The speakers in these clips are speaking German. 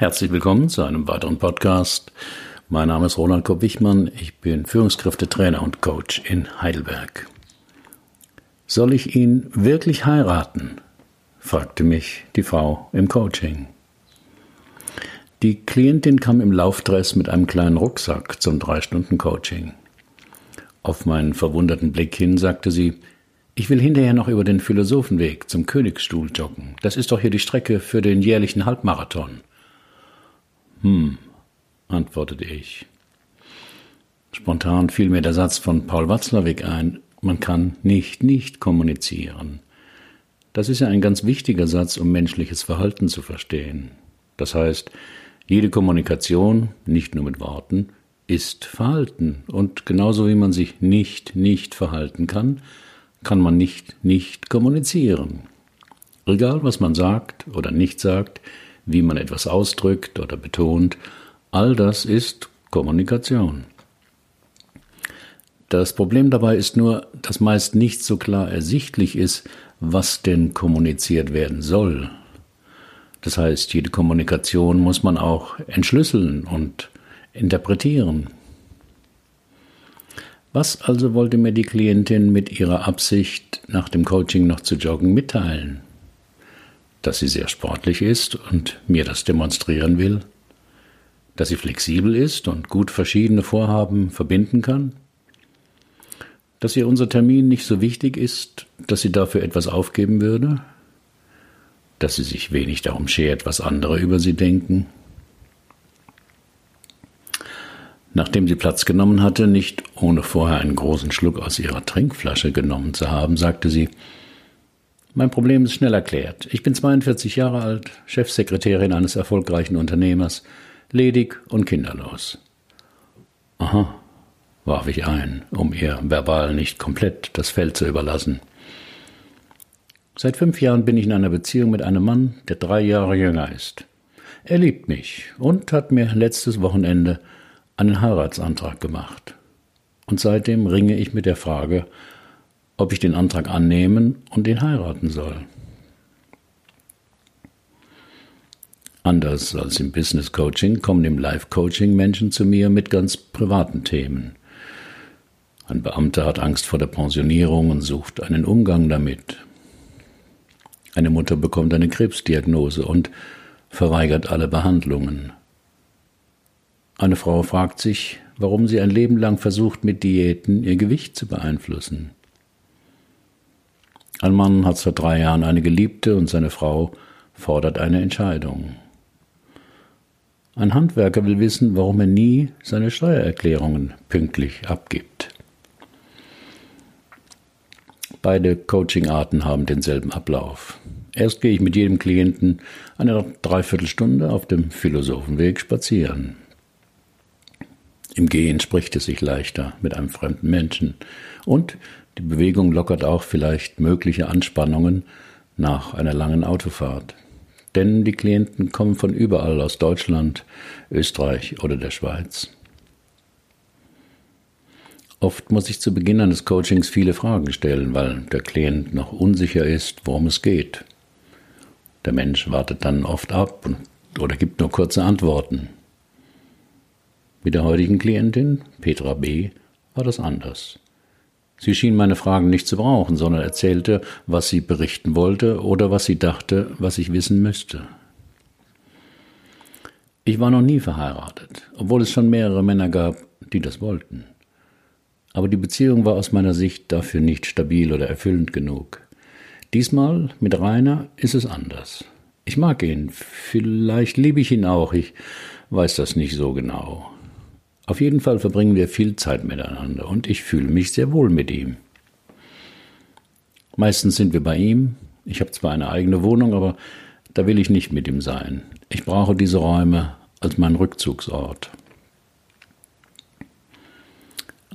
Herzlich willkommen zu einem weiteren Podcast. Mein Name ist Roland Kopp-Wichmann. Ich bin Führungskräftetrainer und Coach in Heidelberg. Soll ich ihn wirklich heiraten? fragte mich die Frau im Coaching. Die Klientin kam im Laufdress mit einem kleinen Rucksack zum drei Stunden Coaching. Auf meinen verwunderten Blick hin sagte sie, ich will hinterher noch über den Philosophenweg zum Königsstuhl joggen. Das ist doch hier die Strecke für den jährlichen Halbmarathon. Hm, antwortete ich. Spontan fiel mir der Satz von Paul Watzlawick ein, man kann nicht nicht kommunizieren. Das ist ja ein ganz wichtiger Satz, um menschliches Verhalten zu verstehen. Das heißt, jede Kommunikation, nicht nur mit Worten, ist Verhalten. Und genauso wie man sich nicht nicht verhalten kann, kann man nicht nicht kommunizieren. Egal, was man sagt oder nicht sagt, wie man etwas ausdrückt oder betont, all das ist Kommunikation. Das Problem dabei ist nur, dass meist nicht so klar ersichtlich ist, was denn kommuniziert werden soll. Das heißt, jede Kommunikation muss man auch entschlüsseln und interpretieren. Was also wollte mir die Klientin mit ihrer Absicht, nach dem Coaching noch zu joggen, mitteilen? Dass sie sehr sportlich ist und mir das demonstrieren will? Dass sie flexibel ist und gut verschiedene Vorhaben verbinden kann? Dass ihr unser Termin nicht so wichtig ist, dass sie dafür etwas aufgeben würde? Dass sie sich wenig darum schert, was andere über sie denken? Nachdem sie Platz genommen hatte, nicht ohne vorher einen großen Schluck aus ihrer Trinkflasche genommen zu haben, sagte sie, mein Problem ist schnell erklärt. Ich bin 42 Jahre alt, Chefsekretärin eines erfolgreichen Unternehmers, ledig und kinderlos. Aha, warf ich ein, um ihr verbal nicht komplett das Feld zu überlassen. Seit fünf Jahren bin ich in einer Beziehung mit einem Mann, der drei Jahre jünger ist. Er liebt mich und hat mir letztes Wochenende einen Heiratsantrag gemacht. Und seitdem ringe ich mit der Frage, ob ich den Antrag annehmen und ihn heiraten soll. Anders als im Business Coaching kommen im Life Coaching Menschen zu mir mit ganz privaten Themen. Ein Beamter hat Angst vor der Pensionierung und sucht einen Umgang damit. Eine Mutter bekommt eine Krebsdiagnose und verweigert alle Behandlungen. Eine Frau fragt sich, warum sie ein Leben lang versucht, mit Diäten ihr Gewicht zu beeinflussen. Ein Mann hat seit drei Jahren eine Geliebte und seine Frau fordert eine Entscheidung. Ein Handwerker will wissen, warum er nie seine Steuererklärungen pünktlich abgibt. Beide Coachingarten haben denselben Ablauf. Erst gehe ich mit jedem Klienten eine Dreiviertelstunde auf dem Philosophenweg spazieren. Im Gehen spricht es sich leichter mit einem fremden Menschen. Und die Bewegung lockert auch vielleicht mögliche Anspannungen nach einer langen Autofahrt. Denn die Klienten kommen von überall aus Deutschland, Österreich oder der Schweiz. Oft muss ich zu Beginn eines Coachings viele Fragen stellen, weil der Klient noch unsicher ist, worum es geht. Der Mensch wartet dann oft ab oder gibt nur kurze Antworten. Mit der heutigen Klientin, Petra B., war das anders. Sie schien meine Fragen nicht zu brauchen, sondern erzählte, was sie berichten wollte oder was sie dachte, was ich wissen müsste. Ich war noch nie verheiratet, obwohl es schon mehrere Männer gab, die das wollten. Aber die Beziehung war aus meiner Sicht dafür nicht stabil oder erfüllend genug. Diesmal mit Rainer ist es anders. Ich mag ihn, vielleicht liebe ich ihn auch, ich weiß das nicht so genau. Auf jeden Fall verbringen wir viel Zeit miteinander und ich fühle mich sehr wohl mit ihm. Meistens sind wir bei ihm. Ich habe zwar eine eigene Wohnung, aber da will ich nicht mit ihm sein. Ich brauche diese Räume als meinen Rückzugsort.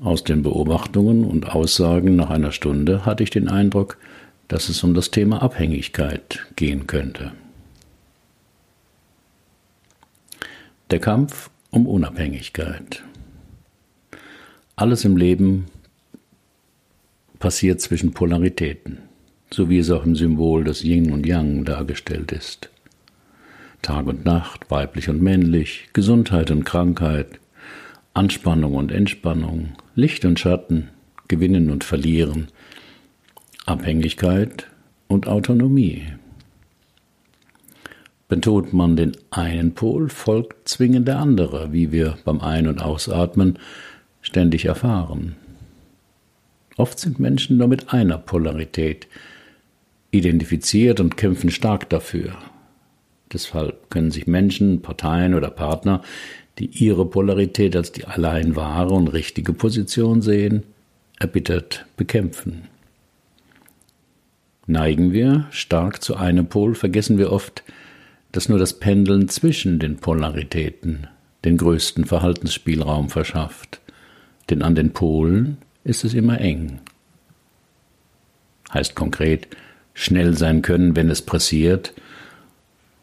Aus den Beobachtungen und Aussagen nach einer Stunde hatte ich den Eindruck, dass es um das Thema Abhängigkeit gehen könnte. Der Kampf um Unabhängigkeit. Alles im Leben passiert zwischen Polaritäten, so wie es auch im Symbol des Yin und Yang dargestellt ist. Tag und Nacht, weiblich und männlich, Gesundheit und Krankheit, Anspannung und Entspannung, Licht und Schatten, Gewinnen und Verlieren, Abhängigkeit und Autonomie. Betont man den einen Pol, folgt zwingend der andere, wie wir beim Ein- und Ausatmen ständig erfahren. Oft sind Menschen nur mit einer Polarität identifiziert und kämpfen stark dafür. Deshalb können sich Menschen, Parteien oder Partner, die ihre Polarität als die allein wahre und richtige Position sehen, erbittert bekämpfen. Neigen wir stark zu einem Pol, vergessen wir oft, dass nur das Pendeln zwischen den Polaritäten den größten Verhaltensspielraum verschafft, denn an den Polen ist es immer eng. Heißt konkret, schnell sein können, wenn es pressiert,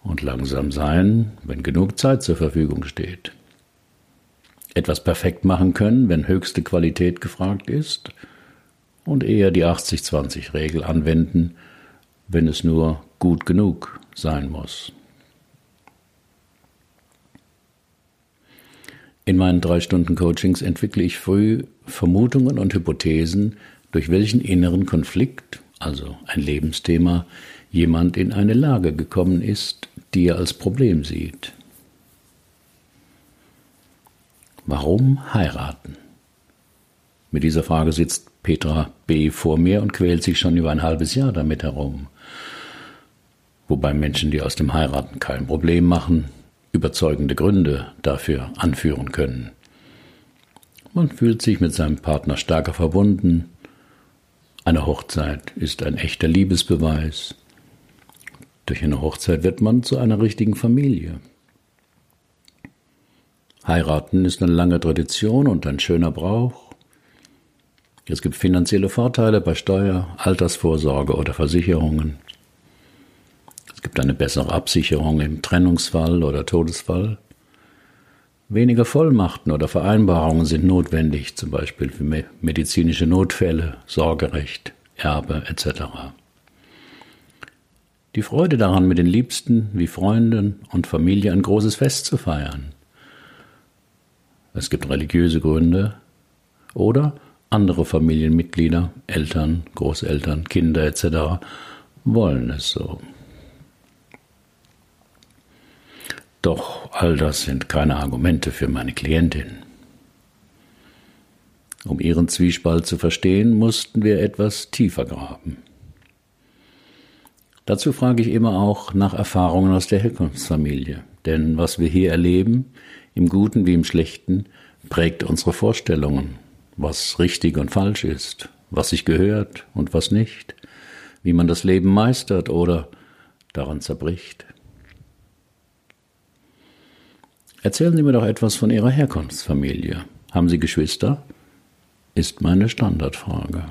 und langsam sein, wenn genug Zeit zur Verfügung steht. Etwas perfekt machen können, wenn höchste Qualität gefragt ist, und eher die 80-20-Regel anwenden, wenn es nur gut genug sein muss. In meinen drei Stunden Coachings entwickle ich früh Vermutungen und Hypothesen, durch welchen inneren Konflikt, also ein Lebensthema, jemand in eine Lage gekommen ist, die er als Problem sieht. Warum heiraten? Mit dieser Frage sitzt Petra B. vor mir und quält sich schon über ein halbes Jahr damit herum. Wobei Menschen, die aus dem Heiraten kein Problem machen, überzeugende Gründe dafür anführen können. Man fühlt sich mit seinem Partner stärker verbunden. Eine Hochzeit ist ein echter Liebesbeweis. Durch eine Hochzeit wird man zu einer richtigen Familie. Heiraten ist eine lange Tradition und ein schöner Brauch. Es gibt finanzielle Vorteile bei Steuer, Altersvorsorge oder Versicherungen. Es gibt eine bessere Absicherung im Trennungsfall oder Todesfall. Weniger Vollmachten oder Vereinbarungen sind notwendig, zum Beispiel für medizinische Notfälle, Sorgerecht, Erbe etc. Die Freude daran, mit den Liebsten wie Freunden und Familie ein großes Fest zu feiern. Es gibt religiöse Gründe oder andere Familienmitglieder, Eltern, Großeltern, Kinder etc. wollen es so. Doch all das sind keine Argumente für meine Klientin. Um ihren Zwiespalt zu verstehen, mussten wir etwas tiefer graben. Dazu frage ich immer auch nach Erfahrungen aus der Herkunftsfamilie, denn was wir hier erleben, im Guten wie im Schlechten, prägt unsere Vorstellungen, was richtig und falsch ist, was sich gehört und was nicht, wie man das Leben meistert oder daran zerbricht. Erzählen Sie mir doch etwas von Ihrer Herkunftsfamilie. Haben Sie Geschwister? Ist meine Standardfrage.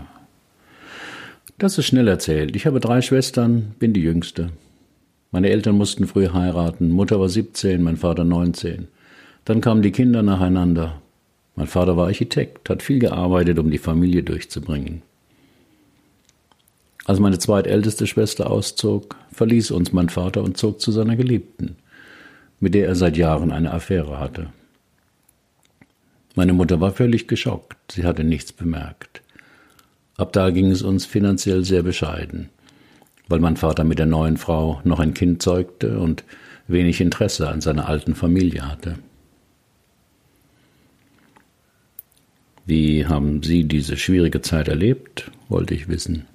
Das ist schnell erzählt. Ich habe drei Schwestern, bin die jüngste. Meine Eltern mussten früh heiraten. Mutter war 17, mein Vater 19. Dann kamen die Kinder nacheinander. Mein Vater war Architekt, hat viel gearbeitet, um die Familie durchzubringen. Als meine zweitälteste Schwester auszog, verließ uns mein Vater und zog zu seiner Geliebten mit der er seit Jahren eine Affäre hatte. Meine Mutter war völlig geschockt, sie hatte nichts bemerkt. Ab da ging es uns finanziell sehr bescheiden, weil mein Vater mit der neuen Frau noch ein Kind zeugte und wenig Interesse an seiner alten Familie hatte. Wie haben Sie diese schwierige Zeit erlebt, wollte ich wissen.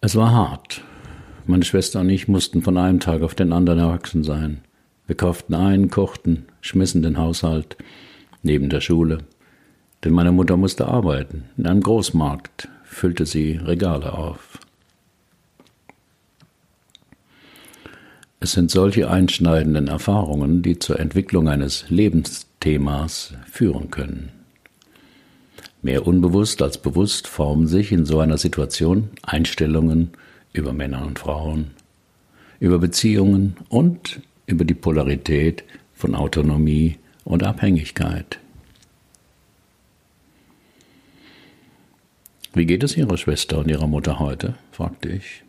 Es war hart, meine Schwester und ich mussten von einem Tag auf den anderen erwachsen sein. Wir kauften ein, kochten, schmissen den Haushalt neben der Schule. Denn meine Mutter musste arbeiten. In einem Großmarkt füllte sie Regale auf. Es sind solche einschneidenden Erfahrungen, die zur Entwicklung eines Lebensthemas führen können. Mehr unbewusst als bewusst formen sich in so einer Situation Einstellungen über Männer und Frauen, über Beziehungen und über die Polarität von Autonomie und Abhängigkeit. Wie geht es Ihrer Schwester und Ihrer Mutter heute? fragte ich.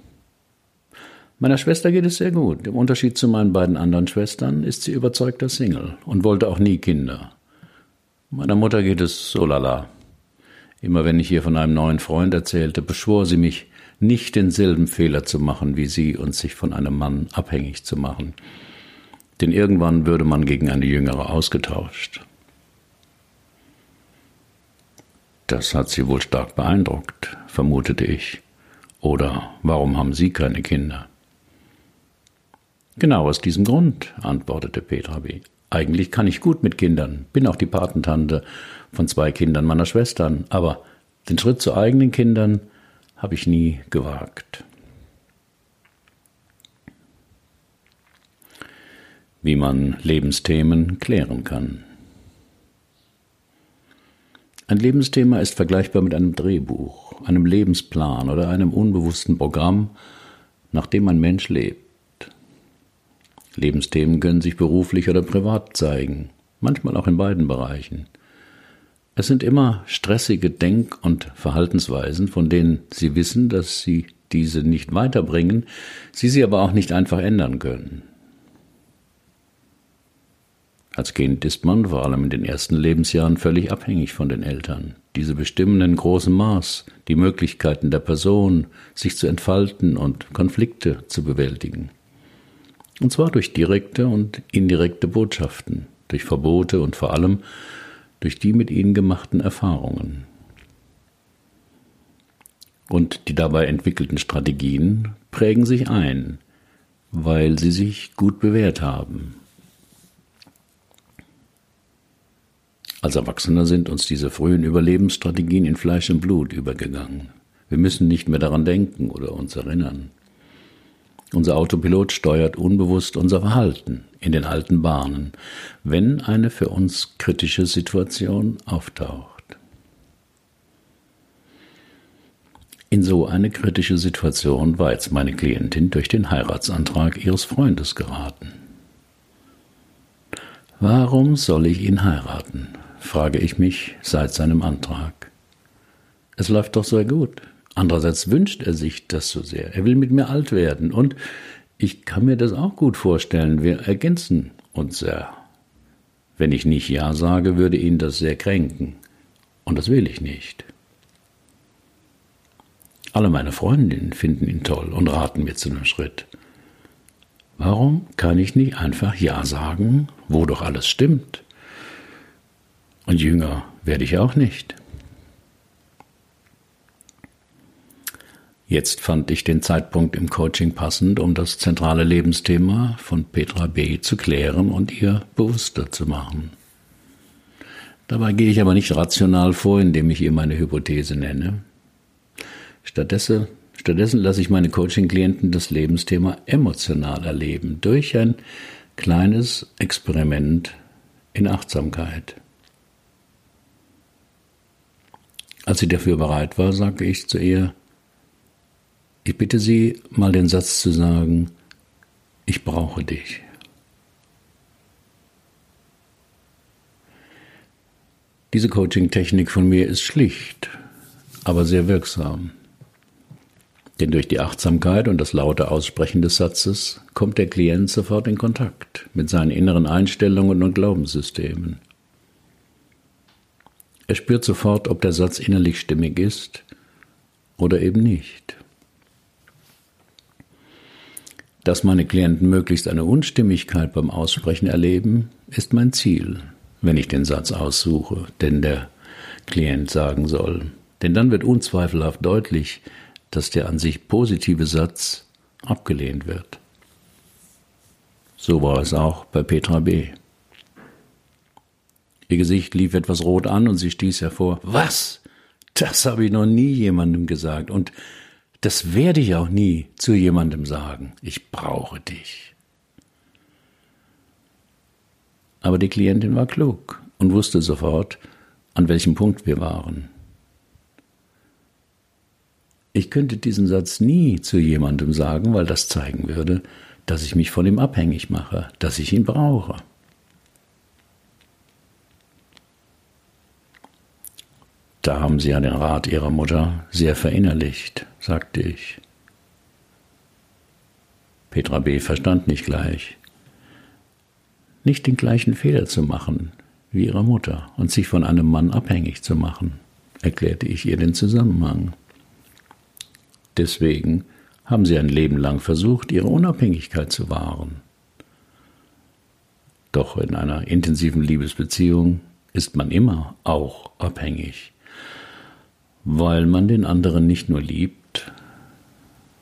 Meiner Schwester geht es sehr gut. Im Unterschied zu meinen beiden anderen Schwestern ist sie überzeugter Single und wollte auch nie Kinder. Meiner Mutter geht es so lala. Immer wenn ich ihr von einem neuen Freund erzählte, beschwor sie mich, nicht denselben Fehler zu machen wie sie und sich von einem Mann abhängig zu machen. Denn irgendwann würde man gegen eine jüngere ausgetauscht. Das hat sie wohl stark beeindruckt, vermutete ich. Oder warum haben Sie keine Kinder? Genau aus diesem Grund, antwortete Petra B. Eigentlich kann ich gut mit Kindern, bin auch die Patentante von zwei Kindern meiner Schwestern, aber den Schritt zu eigenen Kindern habe ich nie gewagt. Wie man Lebensthemen klären kann. Ein Lebensthema ist vergleichbar mit einem Drehbuch, einem Lebensplan oder einem unbewussten Programm, nach dem ein Mensch lebt. Lebensthemen können sich beruflich oder privat zeigen, manchmal auch in beiden Bereichen. Es sind immer stressige Denk- und Verhaltensweisen, von denen Sie wissen, dass Sie diese nicht weiterbringen, Sie sie aber auch nicht einfach ändern können. Als Kind ist man, vor allem in den ersten Lebensjahren, völlig abhängig von den Eltern. Diese bestimmen in großem Maß die Möglichkeiten der Person, sich zu entfalten und Konflikte zu bewältigen. Und zwar durch direkte und indirekte Botschaften, durch Verbote und vor allem durch die mit ihnen gemachten Erfahrungen. Und die dabei entwickelten Strategien prägen sich ein, weil sie sich gut bewährt haben. Als Erwachsener sind uns diese frühen Überlebensstrategien in Fleisch und Blut übergegangen. Wir müssen nicht mehr daran denken oder uns erinnern. Unser Autopilot steuert unbewusst unser Verhalten in den alten Bahnen, wenn eine für uns kritische Situation auftaucht. In so eine kritische Situation war jetzt meine Klientin durch den Heiratsantrag ihres Freundes geraten. Warum soll ich ihn heiraten? frage ich mich seit seinem Antrag. Es läuft doch sehr gut. Andererseits wünscht er sich das so sehr. Er will mit mir alt werden. Und ich kann mir das auch gut vorstellen. Wir ergänzen uns sehr. Wenn ich nicht Ja sage, würde ihn das sehr kränken. Und das will ich nicht. Alle meine Freundinnen finden ihn toll und raten mir zu einem Schritt. Warum kann ich nicht einfach Ja sagen, wo doch alles stimmt? Und jünger werde ich auch nicht. Jetzt fand ich den Zeitpunkt im Coaching passend, um das zentrale Lebensthema von Petra B. zu klären und ihr bewusster zu machen. Dabei gehe ich aber nicht rational vor, indem ich ihr meine Hypothese nenne. Stattdessen, stattdessen lasse ich meine Coaching-Klienten das Lebensthema emotional erleben durch ein kleines Experiment in Achtsamkeit. Als sie dafür bereit war, sagte ich zu ihr, ich bitte Sie, mal den Satz zu sagen, ich brauche dich. Diese Coaching-Technik von mir ist schlicht, aber sehr wirksam. Denn durch die Achtsamkeit und das laute Aussprechen des Satzes kommt der Klient sofort in Kontakt mit seinen inneren Einstellungen und Glaubenssystemen. Er spürt sofort, ob der Satz innerlich stimmig ist oder eben nicht. Dass meine Klienten möglichst eine Unstimmigkeit beim Aussprechen erleben, ist mein Ziel, wenn ich den Satz aussuche, den der Klient sagen soll. Denn dann wird unzweifelhaft deutlich, dass der an sich positive Satz abgelehnt wird. So war es auch bei Petra B. Ihr Gesicht lief etwas rot an und sie stieß hervor. Was? Das habe ich noch nie jemandem gesagt. Und das werde ich auch nie zu jemandem sagen. Ich brauche dich. Aber die Klientin war klug und wusste sofort, an welchem Punkt wir waren. Ich könnte diesen Satz nie zu jemandem sagen, weil das zeigen würde, dass ich mich von ihm abhängig mache, dass ich ihn brauche. Da haben Sie ja den Rat Ihrer Mutter sehr verinnerlicht, sagte ich. Petra B. verstand nicht gleich. Nicht den gleichen Fehler zu machen wie ihre Mutter und sich von einem Mann abhängig zu machen, erklärte ich ihr den Zusammenhang. Deswegen haben sie ein Leben lang versucht, ihre Unabhängigkeit zu wahren. Doch in einer intensiven Liebesbeziehung ist man immer auch abhängig, weil man den anderen nicht nur liebt,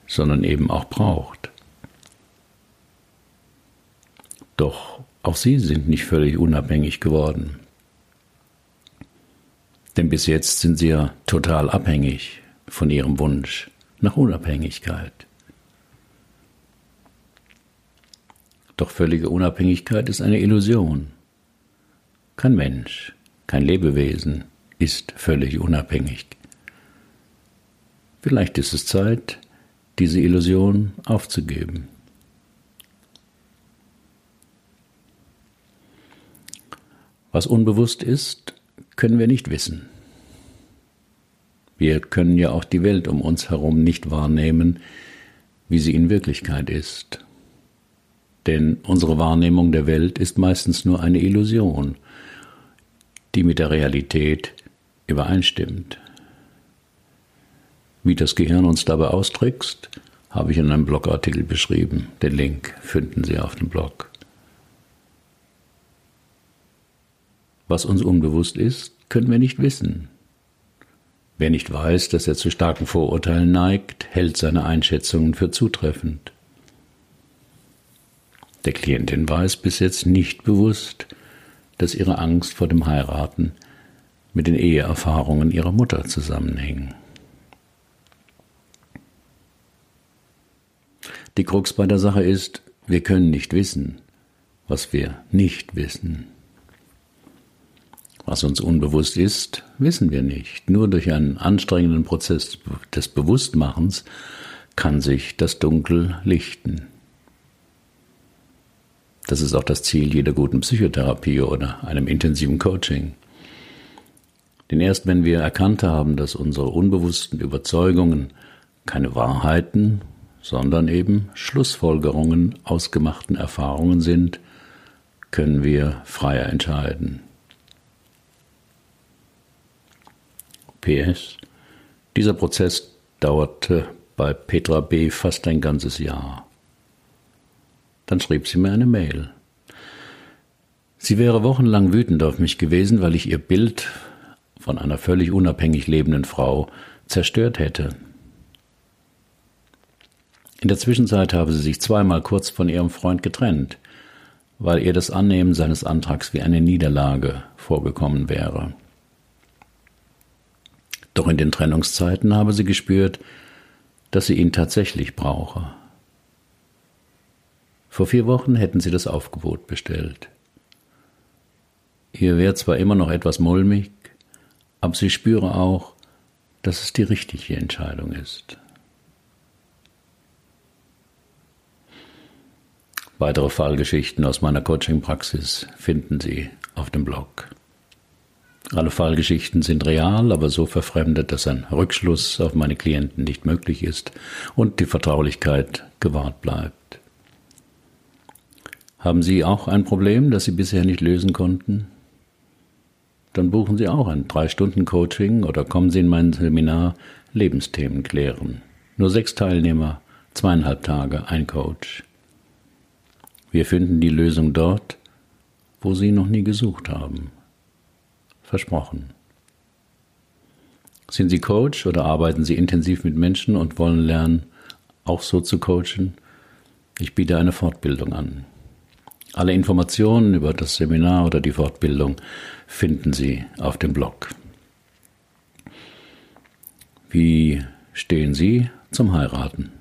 sondern eben auch braucht. Doch auch sie sind nicht völlig unabhängig geworden. Denn bis jetzt sind sie ja total abhängig von ihrem Wunsch nach Unabhängigkeit. Doch völlige Unabhängigkeit ist eine Illusion. Kein Mensch, kein Lebewesen ist völlig unabhängig. Vielleicht ist es Zeit, diese Illusion aufzugeben. Was unbewusst ist, können wir nicht wissen. Wir können ja auch die Welt um uns herum nicht wahrnehmen, wie sie in Wirklichkeit ist. Denn unsere Wahrnehmung der Welt ist meistens nur eine Illusion, die mit der Realität übereinstimmt. Wie das Gehirn uns dabei austrickst, habe ich in einem Blogartikel beschrieben. Den Link finden Sie auf dem Blog. Was uns unbewusst ist, können wir nicht wissen. Wer nicht weiß, dass er zu starken Vorurteilen neigt, hält seine Einschätzungen für zutreffend. Der Klientin war es bis jetzt nicht bewusst, dass ihre Angst vor dem Heiraten mit den Eheerfahrungen ihrer Mutter zusammenhängen. Die Krux bei der Sache ist, wir können nicht wissen, was wir nicht wissen. Was uns unbewusst ist, wissen wir nicht. Nur durch einen anstrengenden Prozess des Bewusstmachens kann sich das Dunkel lichten. Das ist auch das Ziel jeder guten Psychotherapie oder einem intensiven Coaching. Denn erst wenn wir erkannt haben, dass unsere unbewussten Überzeugungen keine Wahrheiten, sondern eben Schlussfolgerungen aus gemachten Erfahrungen sind, können wir freier entscheiden. PS. Dieser Prozess dauerte bei Petra B. fast ein ganzes Jahr. Dann schrieb sie mir eine Mail. Sie wäre wochenlang wütend auf mich gewesen, weil ich ihr Bild von einer völlig unabhängig lebenden Frau zerstört hätte. In der Zwischenzeit habe sie sich zweimal kurz von ihrem Freund getrennt, weil ihr das Annehmen seines Antrags wie eine Niederlage vorgekommen wäre. Doch in den Trennungszeiten habe sie gespürt, dass sie ihn tatsächlich brauche. Vor vier Wochen hätten sie das Aufgebot bestellt. Ihr wäre zwar immer noch etwas mulmig, aber sie spüre auch, dass es die richtige Entscheidung ist. Weitere Fallgeschichten aus meiner Coaching-Praxis finden Sie auf dem Blog. Alle Fallgeschichten sind real, aber so verfremdet, dass ein Rückschluss auf meine Klienten nicht möglich ist und die Vertraulichkeit gewahrt bleibt. Haben Sie auch ein Problem, das Sie bisher nicht lösen konnten? Dann buchen Sie auch ein Drei-Stunden-Coaching oder kommen Sie in mein Seminar Lebensthemen klären. Nur sechs Teilnehmer, zweieinhalb Tage, ein Coach. Wir finden die Lösung dort, wo Sie noch nie gesucht haben. Versprochen. Sind Sie Coach oder arbeiten Sie intensiv mit Menschen und wollen lernen, auch so zu coachen? Ich biete eine Fortbildung an. Alle Informationen über das Seminar oder die Fortbildung finden Sie auf dem Blog. Wie stehen Sie zum Heiraten?